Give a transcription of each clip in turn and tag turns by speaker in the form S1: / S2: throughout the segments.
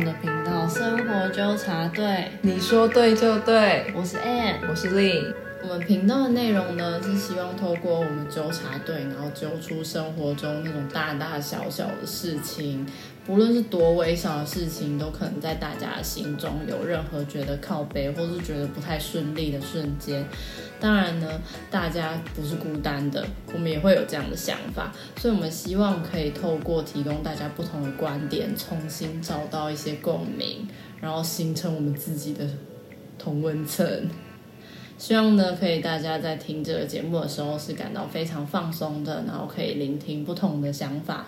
S1: 们的频道“生活纠察队
S2: 你说对就对”，，
S1: 我是 Ann。
S2: 我是 Lee。
S1: 我们频道的内容呢，是希望透过我们纠察队，然后揪出生活中那种大大小小的事情，不论是多微小的事情，都可能在大家的心中有任何觉得靠背，或是觉得不太顺利的瞬间。当然呢，大家不是孤单的，我们也会有这样的想法，所以我们希望可以透过提供大家不同的观点，重新找到一些共鸣，然后形成我们自己的同温层。希望呢，可以大家在听这个节目的时候是感到非常放松的，然后可以聆听不同的想法。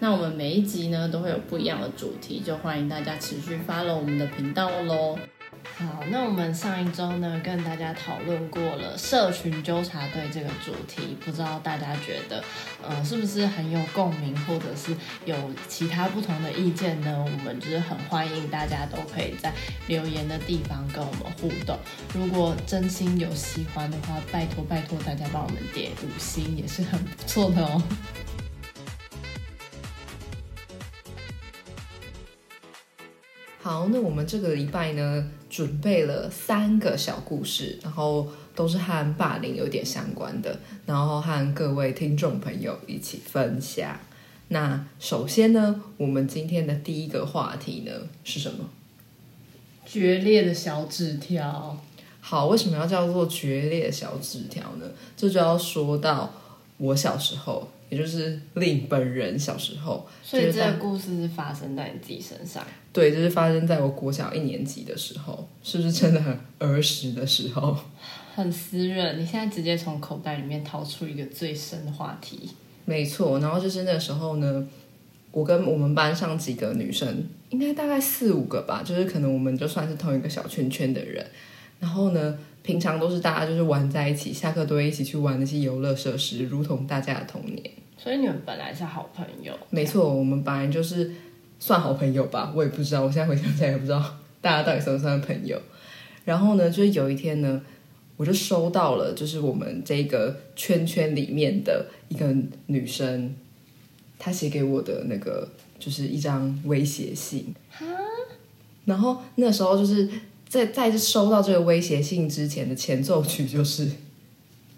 S1: 那我们每一集呢都会有不一样的主题，就欢迎大家持续 follow 我们的频道喽。好，那我们上一周呢跟大家讨论过了社群纠察队这个主题，不知道大家觉得呃是不是很有共鸣，或者是有其他不同的意见呢？我们就是很欢迎大家都可以在留言的地方跟我们互动。如果真心有喜欢的话，拜托拜托大家帮我们点五星，也是很不错的哦。
S2: 好，那我们这个礼拜呢，准备了三个小故事，然后都是和霸凌有点相关的，然后和各位听众朋友一起分享。那首先呢，我们今天的第一个话题呢是什么？
S1: 决裂的小纸条，
S2: 好，为什么要叫做决裂的小纸条呢？这就要说到我小时候，也就是令本人小时候，
S1: 所以这个故事是发生在你自己身上。
S2: 对，就是发生在我国小一年级的时候，是不是真的很儿时的时候？
S1: 很私人，你现在直接从口袋里面掏出一个最深的话题。
S2: 没错，然后就是那时候呢，我跟我们班上几个女生，应该大概四五个吧，就是可能我们就算是同一个小圈圈的人。然后呢，平常都是大家就是玩在一起，下课都会一起去玩那些游乐设施，如同大家的童年。
S1: 所以你们本来是好朋友，
S2: 没错，我们本来就是算好朋友吧，我也不知道，我现在回想起来也不知道大家到底算不算朋友。然后呢，就是有一天呢，我就收到了，就是我们这个圈圈里面的一个女生，她写给我的那个就是一张威胁信。然后那时候就是在在收到这个威胁信之前的前奏曲就是，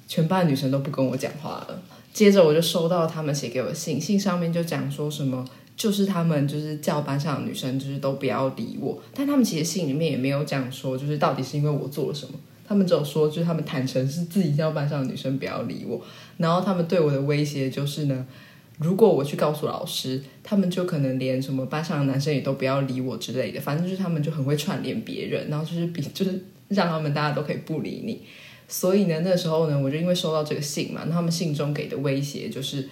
S2: 全班女生都不跟我讲话了。接着我就收到他们写给我的信，信上面就讲说什么，就是他们就是叫班上的女生就是都不要理我，但他们其实信里面也没有讲说就是到底是因为我做了什么，他们只有说就是他们坦诚是自己叫班上的女生不要理我，然后他们对我的威胁就是呢，如果我去告诉老师，他们就可能连什么班上的男生也都不要理我之类的，反正就是他们就很会串联别人，然后就是比就是让他们大家都可以不理你。所以呢，那时候呢，我就因为收到这个信嘛，他们信中给的威胁就是，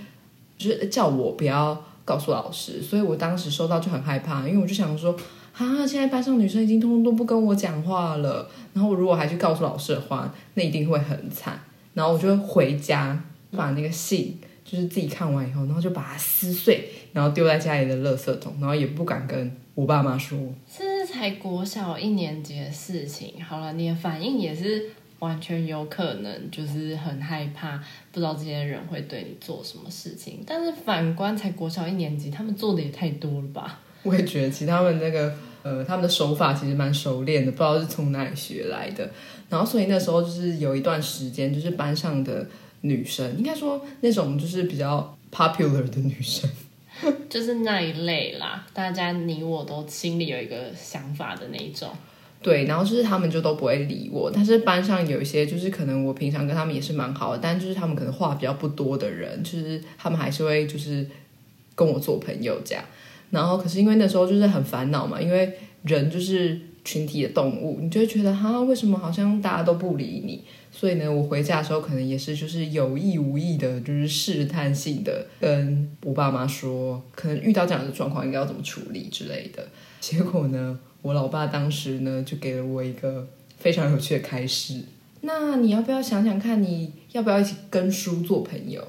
S2: 就是叫我不要告诉老师，所以我当时收到就很害怕，因为我就想说，啊，现在班上女生已经通通都不跟我讲话了，然后如果还去告诉老师的话，那一定会很惨。然后我就回家把那个信就是自己看完以后，然后就把它撕碎，然后丢在家里的垃圾桶，然后也不敢跟我爸妈说。
S1: 这是才国小一年级的事情。好了，你的反应也是完全有可能，就是很害怕，不知道这些人会对你做什么事情。但是反观才国小一年级，他们做的也太多了吧？
S2: 我也觉得，其实他们那个呃，他们的手法其实蛮熟练的，不知道是从哪里学来的。然后，所以那时候就是有一段时间，就是班上的女生，应该说那种就是比较 popular 的女生，
S1: 就是那一类啦，大家你我都心里有一个想法的那一种。
S2: 对，然后就是他们就都不会理我，但是班上有一些就是可能我平常跟他们也是蛮好的，但就是他们可能话比较不多的人，就是他们还是会就是跟我做朋友这样。然后可是因为那时候就是很烦恼嘛，因为人就是群体的动物，你就会觉得哈，为什么好像大家都不理你？所以呢，我回家的时候可能也是就是有意无意的，就是试探性的跟我爸妈说，可能遇到这样的状况应该要怎么处理之类的。结果呢，我老爸当时呢就给了我一个非常有趣的开始。那你要不要想想看，你要不要一起跟书做朋友？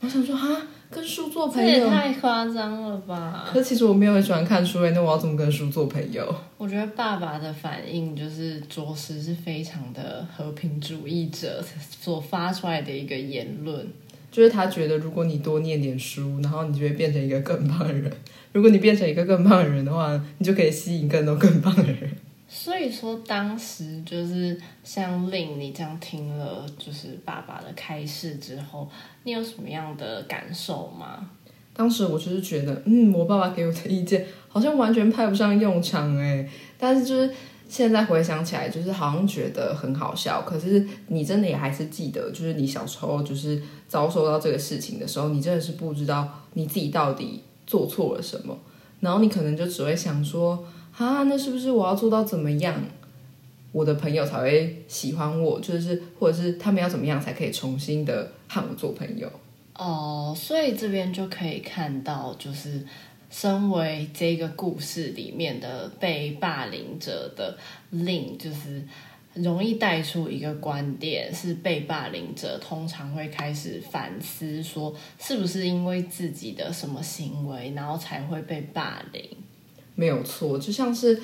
S2: 我想说啊，跟书做朋
S1: 这也
S2: 友。
S1: 太夸张了吧！
S2: 可其实我没有很喜欢看书诶，那我要怎么跟书做朋友？
S1: 我觉得爸爸的反应就是着实是非常的和平主义者所发出来的一个言论。
S2: 就是他觉得如果你多念点书，然后你就会变成一个更棒的人。如果你变成一个更棒的人的话，你就可以吸引更多更棒的人。
S1: 所以说，当时就是像令你这样听了，就是爸爸的开示之后，你有什么样的感受吗？
S2: 当时我就是觉得，嗯，我爸爸给我的意见好像完全派不上用场哎。但是就是现在回想起来，就是好像觉得很好笑。可是你真的也还是记得，就是你小时候就是遭受到这个事情的时候，你真的是不知道你自己到底做错了什么，然后你可能就只会想说。啊，那是不是我要做到怎么样，我的朋友才会喜欢我？就是或者是他们要怎么样才可以重新的和我做朋友？
S1: 哦，所以这边就可以看到，就是身为这个故事里面的被霸凌者的令，就是容易带出一个观点，是被霸凌者通常会开始反思，说是不是因为自己的什么行为，然后才会被霸凌。
S2: 没有错，就像是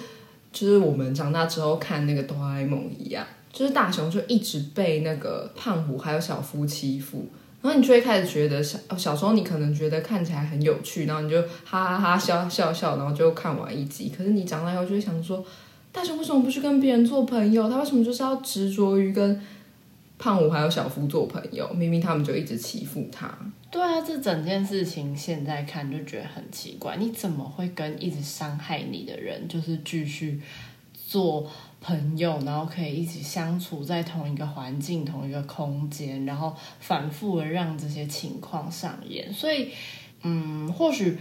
S2: 就是我们长大之后看那个哆啦 A 梦一样，就是大雄就一直被那个胖虎还有小夫欺负，然后你就会开始觉得小小时候你可能觉得看起来很有趣，然后你就哈哈哈笑笑笑，然后就看完一集。可是你长大后就会想说，大雄为什么不去跟别人做朋友？他为什么就是要执着于跟胖虎还有小夫做朋友？明明他们就一直欺负他。
S1: 对啊，这整件事情现在看就觉得很奇怪，你怎么会跟一直伤害你的人就是继续做朋友，然后可以一起相处在同一个环境、同一个空间，然后反复的让这些情况上演？所以，嗯，或许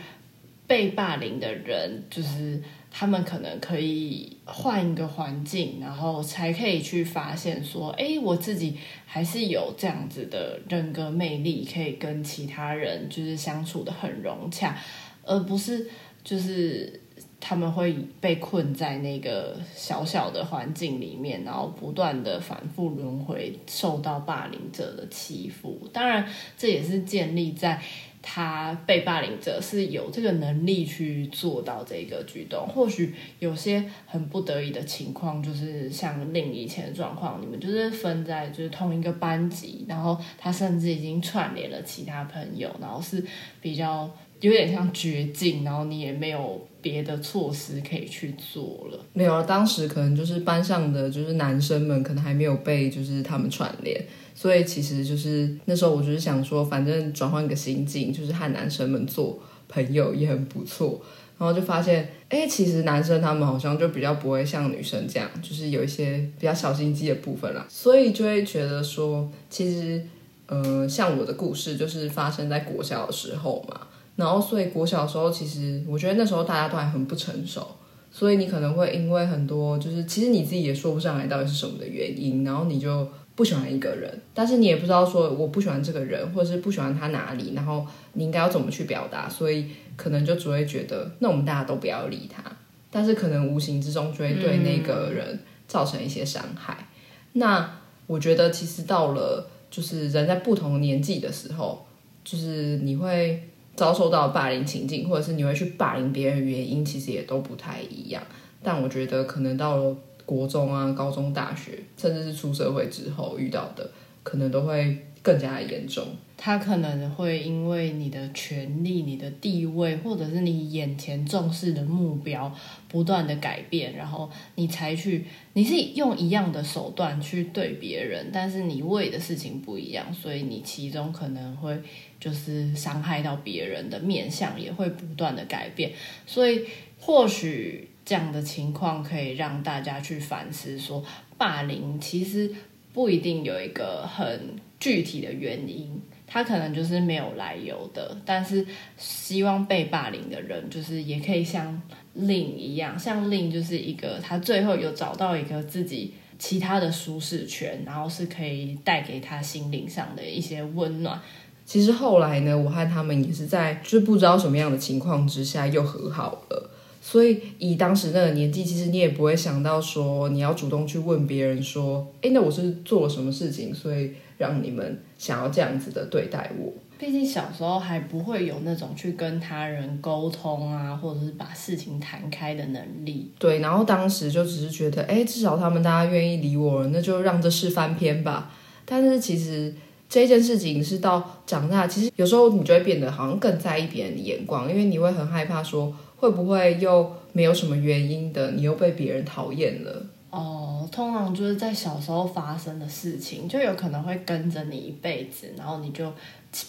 S1: 被霸凌的人就是。他们可能可以换一个环境，然后才可以去发现说，哎，我自己还是有这样子的人格魅力，可以跟其他人就是相处的很融洽，而不是就是他们会被困在那个小小的环境里面，然后不断的反复轮回，受到霸凌者的欺负。当然，这也是建立在。他被霸凌者是有这个能力去做到这个举动，或许有些很不得已的情况，就是像令以前的状况，你们就是分在就是同一个班级，然后他甚至已经串联了其他朋友，然后是比较有点像绝境，然后你也没有别的措施可以去做了。
S2: 没有啊，当时可能就是班上的就是男生们可能还没有被就是他们串联。所以其实就是那时候，我就是想说，反正转换个心境，就是和男生们做朋友也很不错。然后就发现，哎，其实男生他们好像就比较不会像女生这样，就是有一些比较小心机的部分啦。所以就会觉得说，其实，呃，像我的故事就是发生在国小的时候嘛。然后所以国小的时候，其实我觉得那时候大家都还很不成熟，所以你可能会因为很多，就是其实你自己也说不上来到底是什么的原因，然后你就。不喜欢一个人，但是你也不知道说我不喜欢这个人，或者是不喜欢他哪里，然后你应该要怎么去表达，所以可能就只会觉得，那我们大家都不要理他，但是可能无形之中就会对那个人造成一些伤害。那我觉得其实到了就是人在不同年纪的时候，就是你会遭受到霸凌情境，或者是你会去霸凌别人的，原因其实也都不太一样。但我觉得可能到了。国中啊、高中、大学，甚至是出社会之后遇到的，可能都会更加的严重。
S1: 他可能会因为你的权利、你的地位，或者是你眼前重视的目标不断的改变，然后你采取你是用一样的手段去对别人，但是你为的事情不一样，所以你其中可能会就是伤害到别人的面相也会不断的改变，所以或许。这样的情况可以让大家去反思：说霸凌其实不一定有一个很具体的原因，他可能就是没有来由的。但是希望被霸凌的人，就是也可以像令一样，像令就是一个他最后有找到一个自己其他的舒适圈，然后是可以带给他心灵上的一些温暖。
S2: 其实后来呢，我和他们也是在就是不知道什么样的情况之下又和好了。所以以当时那个年纪，其实你也不会想到说你要主动去问别人说，哎，那我是做了什么事情，所以让你们想要这样子的对待我。
S1: 毕竟小时候还不会有那种去跟他人沟通啊，或者是把事情谈开的能力。
S2: 对，然后当时就只是觉得，哎，至少他们大家愿意理我了，那就让这事翻篇吧。但是其实。这件事情是到长大，其实有时候你就会变得好像更在意别人的眼光，因为你会很害怕说会不会又没有什么原因的，你又被别人讨厌了。
S1: 哦，通常就是在小时候发生的事情，就有可能会跟着你一辈子，然后你就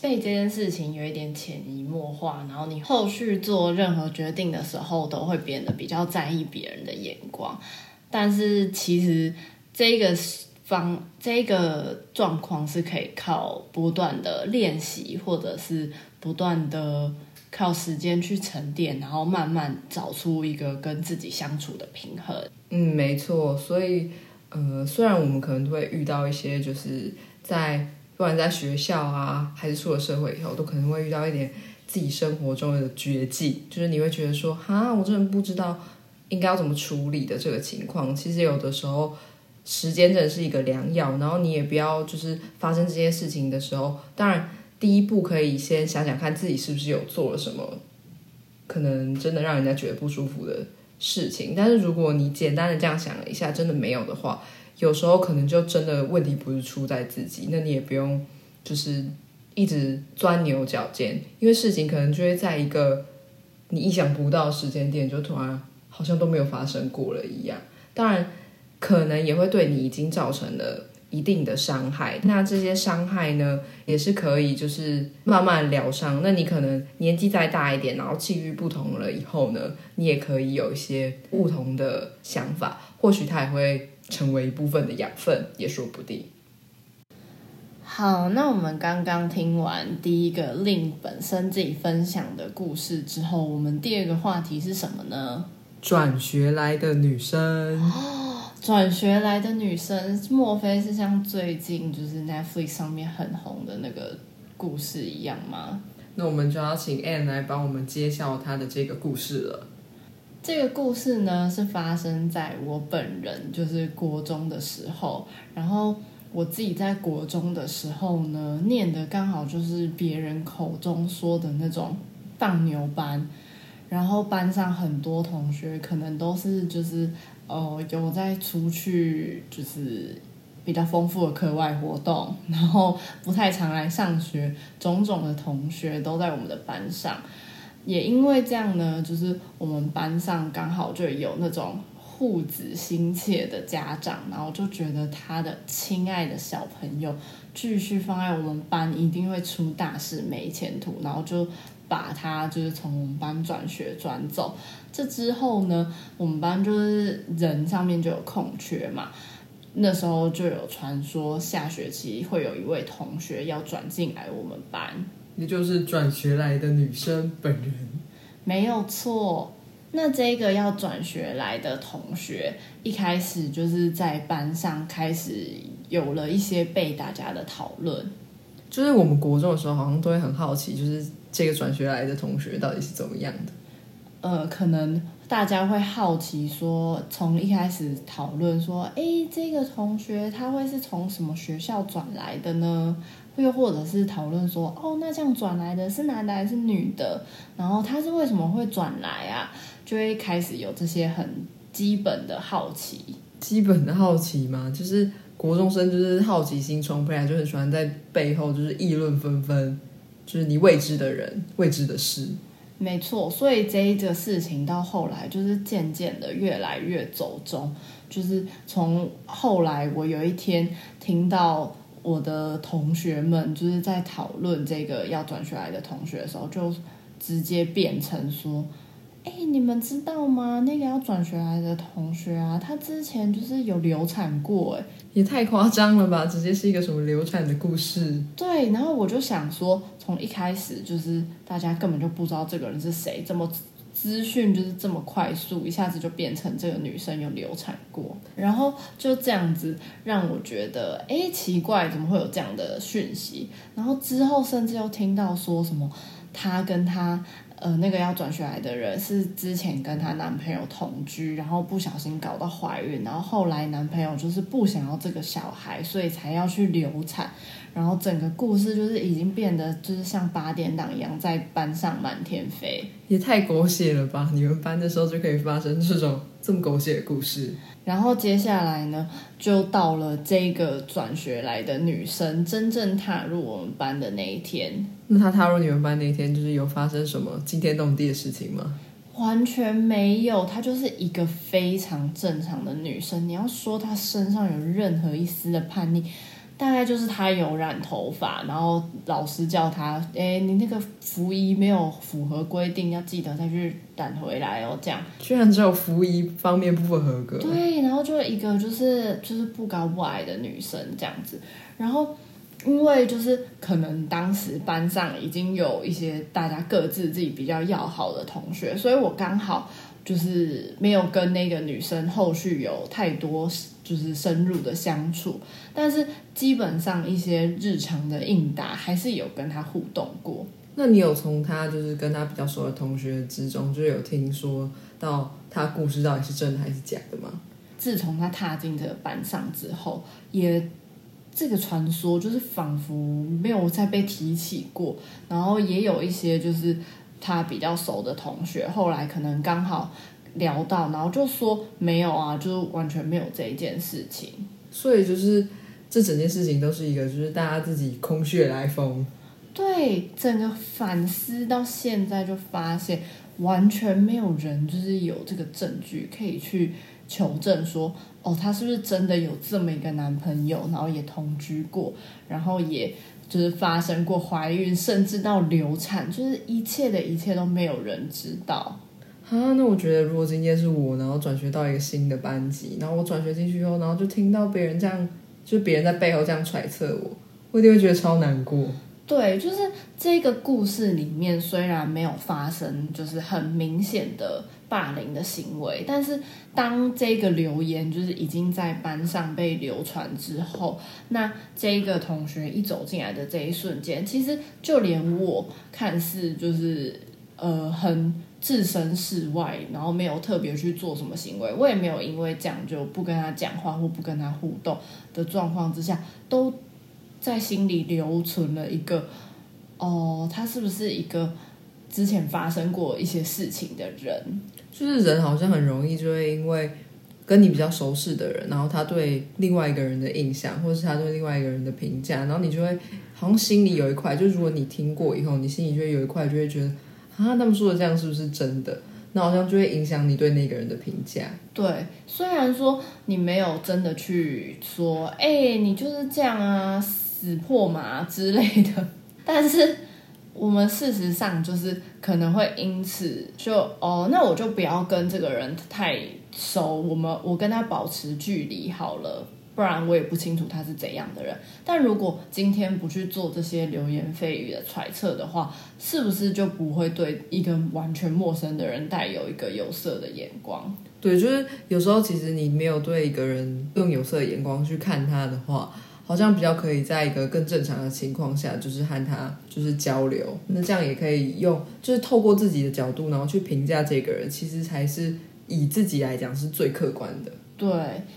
S1: 被这件事情有一点潜移默化，然后你后续做任何决定的时候都会变得比较在意别人的眼光。但是其实这个方这个状况是可以靠不断的练习，或者是不断的靠时间去沉淀，然后慢慢找出一个跟自己相处的平衡。
S2: 嗯，没错。所以，呃，虽然我们可能都会遇到一些，就是在不管在学校啊，还是出了社会以后，都可能会遇到一点自己生活中的绝技，就是你会觉得说，哈，我真的不知道应该要怎么处理的这个情况。其实有的时候，时间真的是一个良药，然后你也不要就是发生这件事情的时候，当然第一步可以先想想看自己是不是有做了什么，可能真的让人家觉得不舒服的。事情，但是如果你简单的这样想了一下，真的没有的话，有时候可能就真的问题不是出在自己，那你也不用就是一直钻牛角尖，因为事情可能就会在一个你意想不到的时间点，就突然好像都没有发生过了一样。当然，可能也会对你已经造成了。一定的伤害，那这些伤害呢，也是可以就是慢慢疗伤。那你可能年纪再大一点，然后际遇不同了以后呢，你也可以有一些不同的想法，或许它也会成为一部分的养分，也说不定。
S1: 好，那我们刚刚听完第一个令本身自己分享的故事之后，我们第二个话题是什么呢？
S2: 转学来的女生。
S1: 转学来的女生，莫非是像最近就是 Netflix 上面很红的那个故事一样吗？
S2: 那我们就要请 Anne 来帮我们揭晓她的这个故事了。
S1: 这个故事呢，是发生在我本人就是国中的时候，然后我自己在国中的时候呢，念的刚好就是别人口中说的那种放牛班，然后班上很多同学可能都是就是。哦，有在出去，就是比较丰富的课外活动，然后不太常来上学，种种的同学都在我们的班上。也因为这样呢，就是我们班上刚好就有那种护子心切的家长，然后就觉得他的亲爱的小朋友继续放在我们班一定会出大事，没前途，然后就。把他就是从我们班转学转走，这之后呢，我们班就是人上面就有空缺嘛，那时候就有传说下学期会有一位同学要转进来我们班，
S2: 也就是转学来的女生本人，
S1: 没有错。那这个要转学来的同学，一开始就是在班上开始有了一些被大家的讨论，
S2: 就是我们国中的时候好像都会很好奇，就是。这个转学来的同学到底是怎么样的？
S1: 呃，可能大家会好奇说，从一开始讨论说，哎，这个同学他会是从什么学校转来的呢？又或者是讨论说，哦，那这样转来的是男的还是女的？然后他是为什么会转来啊？就会开始有这些很基本的好奇。
S2: 基本的好奇吗？就是国中生就是好奇心充沛，就很喜欢在背后就是议论纷纷。就是你未知的人，未知的事，
S1: 没错。所以这一个事情到后来，就是渐渐的越来越走中。就是从后来，我有一天听到我的同学们就是在讨论这个要转学来的同学的时候，就直接变成说。哎，你们知道吗？那个要转学来的同学啊，他之前就是有流产过，哎，
S2: 也太夸张了吧！直接是一个什么流产的故事？
S1: 对，然后我就想说，从一开始就是大家根本就不知道这个人是谁，怎么资讯就是这么快速，一下子就变成这个女生有流产过，然后就这样子让我觉得，哎，奇怪，怎么会有这样的讯息？然后之后甚至又听到说什么，他跟他。呃，那个要转学来的人是之前跟她男朋友同居，然后不小心搞到怀孕，然后后来男朋友就是不想要这个小孩，所以才要去流产，然后整个故事就是已经变得就是像八点档一样在班上满天飞。
S2: 也太狗血了吧！你们班的时候就可以发生这种这么狗血的故事。
S1: 然后接下来呢，就到了这个转学来的女生真正踏入我们班的那一天。
S2: 那她踏入你们班那一天，就是有发生什么惊天动地的事情吗？
S1: 完全没有，她就是一个非常正常的女生。你要说她身上有任何一丝的叛逆，大概就是她有染头发，然后老师叫她：“哎，你那个服衣没有符合规定，要记得再去染回来哦。”这样。
S2: 居然只有服衣方面不合格。
S1: 对，然后就一个就是就是不高不矮的女生这样子，然后因为就是可能当时班上已经有一些大家各自自己比较要好的同学，所以我刚好就是没有跟那个女生后续有太多就是深入的相处，但是基本上一些日常的应答还是有跟她互动过。
S2: 那你有从她就是跟她比较熟的同学之中，就有听说到她故事到底是真的还是假的吗？
S1: 自从她踏进这个班上之后，也这个传说就是仿佛没有再被提起过。然后也有一些就是她比较熟的同学，后来可能刚好聊到，然后就说没有啊，就是完全没有这一件事情。
S2: 所以就是这整件事情都是一个，就是大家自己空穴来风。
S1: 对，整个反思到现在就发现，完全没有人就是有这个证据可以去求证说，哦，她是不是真的有这么一个男朋友，然后也同居过，然后也就是发生过怀孕，甚至到流产，就是一切的一切都没有人知道。
S2: 啊，那我觉得如果今天是我，然后转学到一个新的班级，然后我转学进去后，然后就听到别人这样，就别人在背后这样揣测我，我一定会觉得超难过。
S1: 对，就是这个故事里面虽然没有发生就是很明显的霸凌的行为，但是当这个留言就是已经在班上被流传之后，那这个同学一走进来的这一瞬间，其实就连我看似就是呃很置身事外，然后没有特别去做什么行为，我也没有因为这样就不跟他讲话或不跟他互动的状况之下，都。在心里留存了一个，哦，他是不是一个之前发生过一些事情的人？
S2: 就是人好像很容易就会因为跟你比较熟识的人，然后他对另外一个人的印象，或是他对另外一个人的评价，然后你就会好像心里有一块，就如果你听过以后，你心里就会有一块，就会觉得啊，他们说的这样是不是真的？那好像就会影响你对那个人的评价。
S1: 对，虽然说你没有真的去说，哎，你就是这样啊。死破嘛之类的，但是我们事实上就是可能会因此就哦，那我就不要跟这个人太熟，我们我跟他保持距离好了，不然我也不清楚他是怎样的人。但如果今天不去做这些流言蜚语的揣测的话，是不是就不会对一个完全陌生的人带有一个有色的眼光？
S2: 对，就是有时候其实你没有对一个人用有色眼光去看他的话。好像比较可以在一个更正常的情况下，就是和他就是交流，那这样也可以用，就是透过自己的角度，然后去评价这个人，其实才是以自己来讲是最客观的。
S1: 对，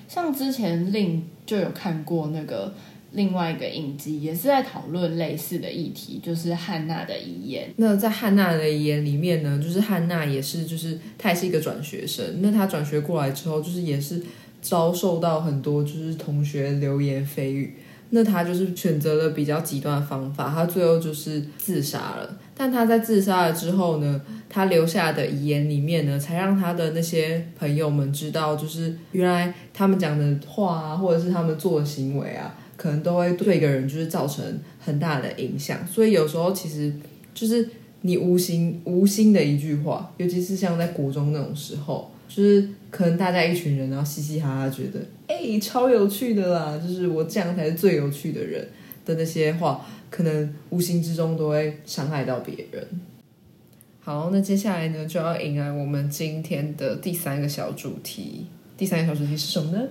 S1: 像之前令就有看过那个另外一个影集，也是在讨论类似的议题，就是汉娜的遗言。
S2: 那在汉娜的遗言里面呢，就是汉娜也是，就是她也是一个转学生，那她转学过来之后，就是也是。遭受到很多就是同学流言蜚语，那他就是选择了比较极端的方法，他最后就是自杀了。但他在自杀了之后呢，他留下的遗言里面呢，才让他的那些朋友们知道，就是原来他们讲的话啊，或者是他们做的行为啊，可能都会对一个人就是造成很大的影响。所以有时候其实就是你无心无心的一句话，尤其是像在国中那种时候。就是可能大家一群人，然后嘻嘻哈哈，觉得哎超有趣的啦，就是我这样才是最有趣的人的那些话，可能无形之中都会伤害到别人。好，那接下来呢，就要迎来我们今天的第三个小主题。第三个小主题是什么呢？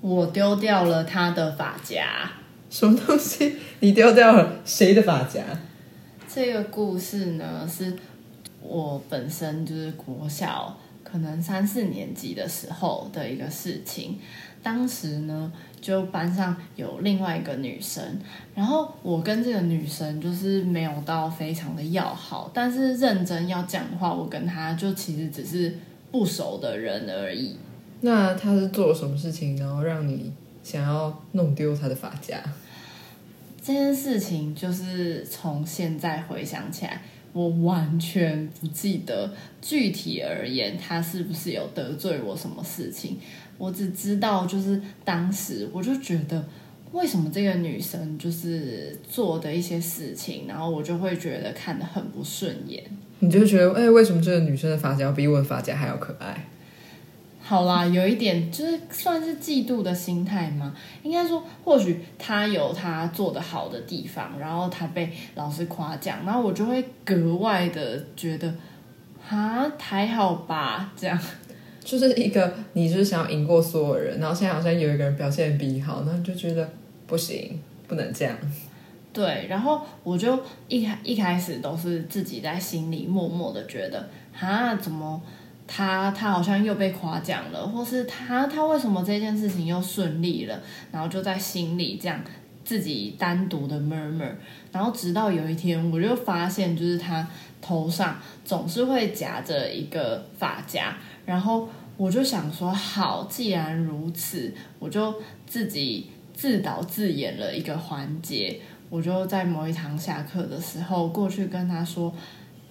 S1: 我丢掉了他的发夹。
S2: 什么东西？你丢掉了谁的发夹？
S1: 这个故事呢是。我本身就是国小可能三四年级的时候的一个事情。当时呢，就班上有另外一个女生，然后我跟这个女生就是没有到非常的要好，但是认真要讲的话，我跟她就其实只是不熟的人而已。
S2: 那她是做了什么事情，然后让你想要弄丢她的发夹？
S1: 这件事情就是从现在回想起来，我完全不记得具体而言，她是不是有得罪我什么事情。我只知道，就是当时我就觉得，为什么这个女生就是做的一些事情，然后我就会觉得看得很不顺眼。
S2: 你就觉得，哎，为什么这个女生的发夹比我的发夹还要可爱？
S1: 好啦，有一点就是算是嫉妒的心态吗？应该说，或许他有他做的好的地方，然后他被老师夸奖，然后我就会格外的觉得，啊，还好吧，这样。
S2: 就是一个你就是想要赢过所有人，然后现在好像有一个人表现比你好，那你就觉得不行，不能这样。
S1: 对，然后我就一开一开始都是自己在心里默默的觉得，啊，怎么他他好像又被夸奖了，或是他他为什么这件事情又顺利了，然后就在心里这样自己单独的 murmur，然后直到有一天我就发现，就是他头上总是会夹着一个发夹。然后我就想说，好，既然如此，我就自己自导自演了一个环节。我就在某一堂下课的时候过去跟他说：“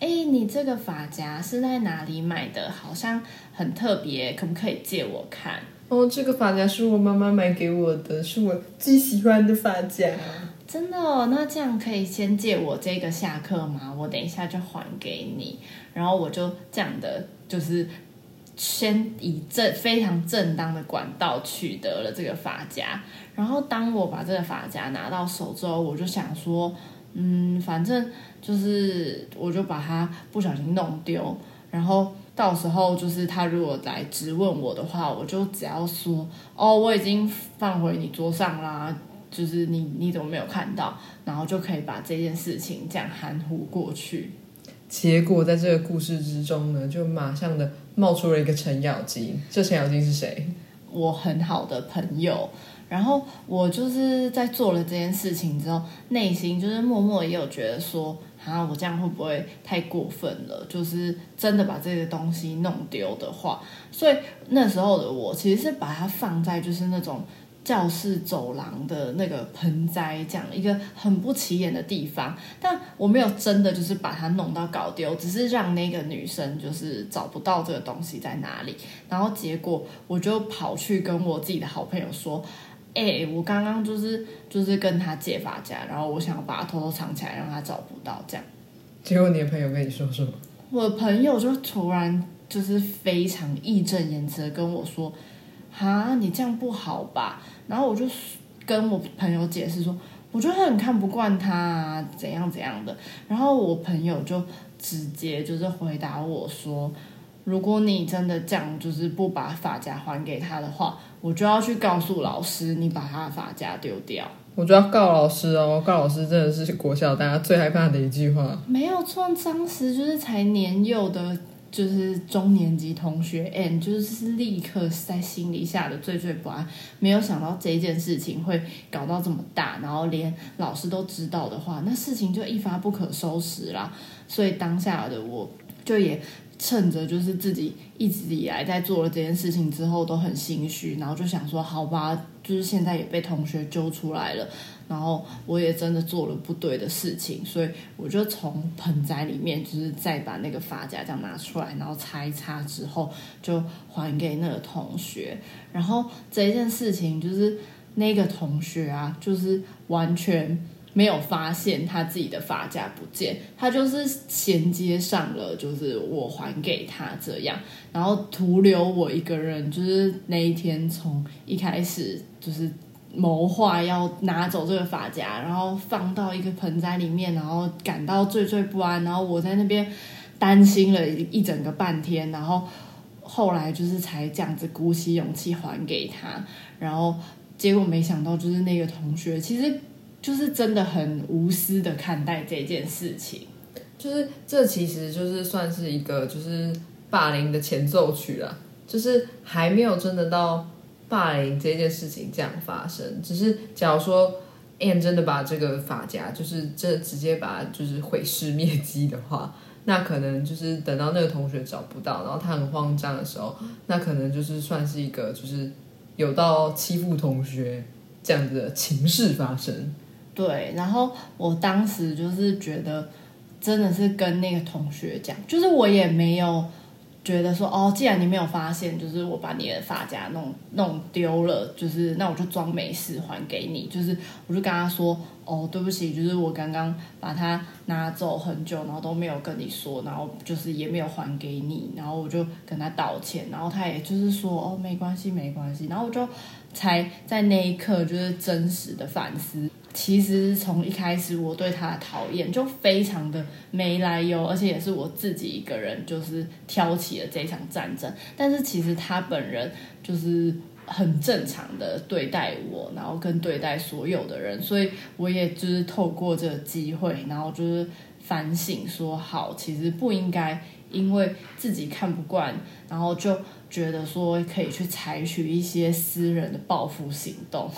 S1: 哎，你这个发夹是在哪里买的？好像很特别，可不可以借我看？”
S2: 哦，这个发夹是我妈妈买给我的，是我最喜欢的发夹。
S1: 真的哦，那这样可以先借我这个下课吗？我等一下就还给你。然后我就这样的，就是。先以正非常正当的管道取得了这个发夹，然后当我把这个发夹拿到手之后，我就想说，嗯，反正就是我就把它不小心弄丢，然后到时候就是他如果来质问我的话，我就只要说，哦，我已经放回你桌上啦，就是你你怎么没有看到，然后就可以把这件事情这样含糊过去。
S2: 结果在这个故事之中呢，就马上的冒出了一个程咬金。这程咬金是谁？
S1: 我很好的朋友。然后我就是在做了这件事情之后，内心就是默默也有觉得说，啊，我这样会不会太过分了？就是真的把这个东西弄丢的话，所以那时候的我其实是把它放在就是那种。教室走廊的那个盆栽，这样一个很不起眼的地方，但我没有真的就是把它弄到搞丢，只是让那个女生就是找不到这个东西在哪里。然后结果我就跑去跟我自己的好朋友说：“哎，我刚刚就是就是跟他借发夹，然后我想要把它偷偷藏起来，让他找不到。”这样。
S2: 结果你的朋友跟你说什么？
S1: 我的朋友就突然就是非常义正言辞的跟我说。哈，你这样不好吧？然后我就跟我朋友解释说，我觉得很看不惯他啊怎样怎样的。然后我朋友就直接就是回答我说，如果你真的这样就是不把发夹还给他的话，我就要去告诉老师你把他的发夹丢掉。
S2: 我就要告老师哦，告老师真的是国小大家最害怕的一句话。
S1: 没有错，当时就是才年幼的。就是中年级同学，and 就是立刻在心里下的惴惴不安，没有想到这件事情会搞到这么大，然后连老师都知道的话，那事情就一发不可收拾啦。所以当下的我就也趁着就是自己一直以来在做了这件事情之后都很心虚，然后就想说，好吧，就是现在也被同学揪出来了。然后我也真的做了不对的事情，所以我就从盆栽里面，就是再把那个发夹这样拿出来，然后擦一擦之后，就还给那个同学。然后这一件事情，就是那个同学啊，就是完全没有发现他自己的发夹不见，他就是衔接上了，就是我还给他这样，然后徒留我一个人，就是那一天从一开始就是。谋划要拿走这个发夹，然后放到一个盆栽里面，然后感到惴惴不安，然后我在那边担心了一整个半天，然后后来就是才这样子鼓起勇气还给他，然后结果没想到就是那个同学其实就是真的很无私的看待这件事情，
S2: 就是这其实就是算是一个就是霸凌的前奏曲啦，就是还没有真的到霸凌这件事情这样发生，只是假如说 Anne 真的把这个发夹就是这直接把就是毁尸灭迹的话，那可能就是等到那个同学找不到，然后他很慌张的时候，那可能就是算是一个就是有到欺负同学这样子的情事发生。
S1: 对，然后我当时就是觉得，真的是跟那个同学讲，就是我也没有觉得说，哦，既然你没有发现，就是我把你的发夹弄弄丢了，就是那我就装没事还给你，就是我就跟他说，哦，对不起，就是我刚刚把它拿走很久，然后都没有跟你说，然后就是也没有还给你，然后我就跟他道歉，然后他也就是说，哦，没关系，没关系，然后我就才在那一刻就是真实的反思。其实从一开始我对他的讨厌就非常的没来由，而且也是我自己一个人就是挑起了这场战争。但是其实他本人就是很正常的对待我，然后跟对待所有的人，所以我也就是透过这个机会，然后就是反省说，好，其实不应该因为自己看不惯，然后就觉得说可以去采取一些私人的报复行动。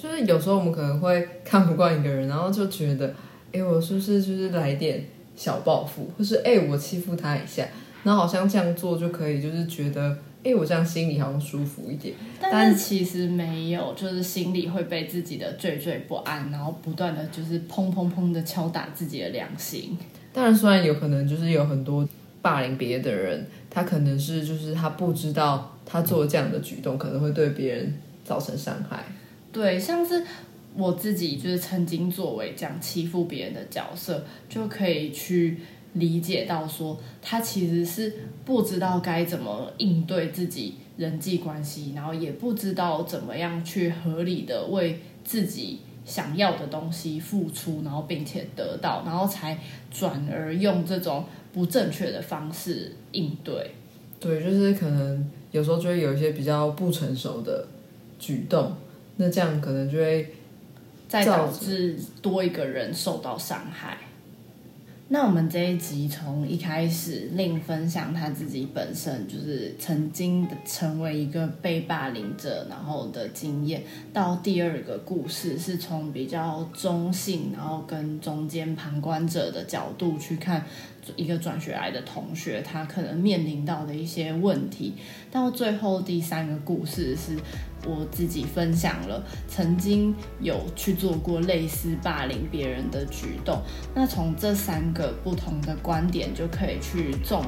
S2: 就是有时候我们可能会看不惯一个人，然后就觉得，哎，我是不是就是来点小报复，或是哎，我欺负他一下，然后好像这样做就可以，就是觉得，哎，我这样心里好像舒服一点。
S1: 但是其实没有，就是心里会被自己的惴惴不安，然后不断的就是砰砰砰的敲打自己的良心。
S2: 当然，虽然有可能就是有很多霸凌别的人，他可能是就是他不知道他做这样的举动可能会对别人造成伤害。
S1: 对，像是我自己就是曾经作为这样欺负别人的角色，就可以去理解到说，他其实是不知道该怎么应对自己人际关系，然后也不知道怎么样去合理的为自己想要的东西付出，然后并且得到，然后才转而用这种不正确的方式应对。
S2: 对，就是可能有时候就会有一些比较不成熟的举动。那这样可能就会
S1: 再导致多一个人受到伤害。那我们这一集从一开始令分享他自己本身就是曾经的成为一个被霸凌者，然后的经验，到第二个故事是从比较中性，然后跟中间旁观者的角度去看一个转学来的同学，他可能面临到的一些问题。到最后第三个故事是。我自己分享了曾经有去做过类似霸凌别人的举动，那从这三个不同的观点就可以去综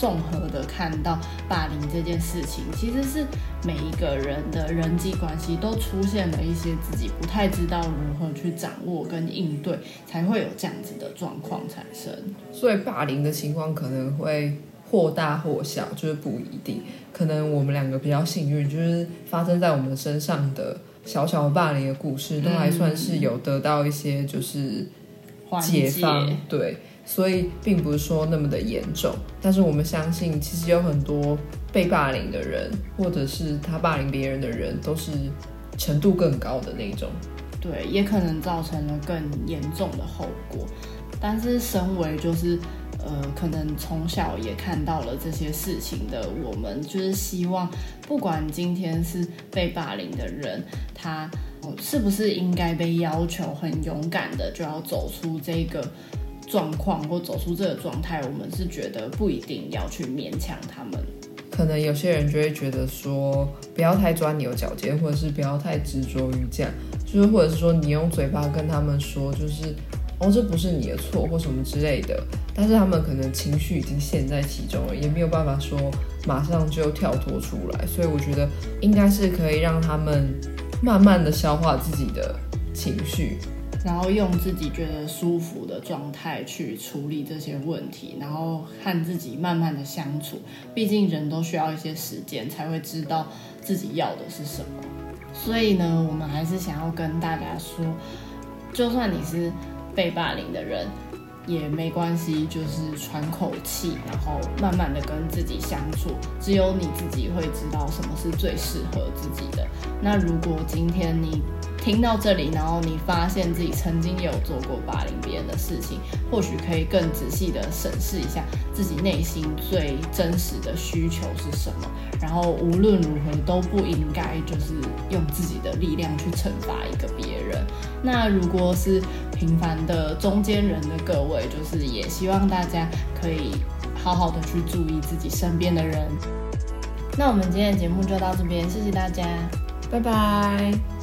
S1: 综合的看到霸凌这件事情，其实是每一个人的人际关系都出现了一些自己不太知道如何去掌握跟应对，才会有这样子的状况产生。
S2: 所以霸凌的情况可能会。或大或小，就是不一定。可能我们两个比较幸运，就是发生在我们身上的小小霸凌的故事，都还算是有得到一些就是解放。对，所以并不是说那么的严重。但是我们相信，其实有很多被霸凌的人，或者是他霸凌别人的人，都是程度更高的那种。
S1: 对，也可能造成了更严重的后果。但是身为就是。呃，可能从小也看到了这些事情的我们，就是希望，不管今天是被霸凌的人，他是不是应该被要求很勇敢的就要走出这个状况或走出这个状态，我们是觉得不一定要去勉强他们。
S2: 可能有些人就会觉得说，不要太钻牛角尖，或者是不要太执着于这样，就是或者是说你用嘴巴跟他们说，就是。哦，这不是你的错或什么之类的，但是他们可能情绪已经陷在其中了，也没有办法说马上就跳脱出来，所以我觉得应该是可以让他们慢慢的消化自己的情绪，
S1: 然后用自己觉得舒服的状态去处理这些问题，然后和自己慢慢的相处，毕竟人都需要一些时间才会知道自己要的是什么，所以呢，我们还是想要跟大家说，就算你是。被霸凌的人也没关系，就是喘口气，然后慢慢的跟自己相处。只有你自己会知道什么是最适合自己的。那如果今天你听到这里，然后你发现自己曾经也有做过霸凌别人的事情，或许可以更仔细的审视一下自己内心最真实的需求是什么。然后无论如何都不应该就是用自己的力量去惩罚一个别人。那如果是平凡的中间人的各位，就是也希望大家可以好好的去注意自己身边的人。那我们今天的节目就到这边，谢谢大家，
S2: 拜拜。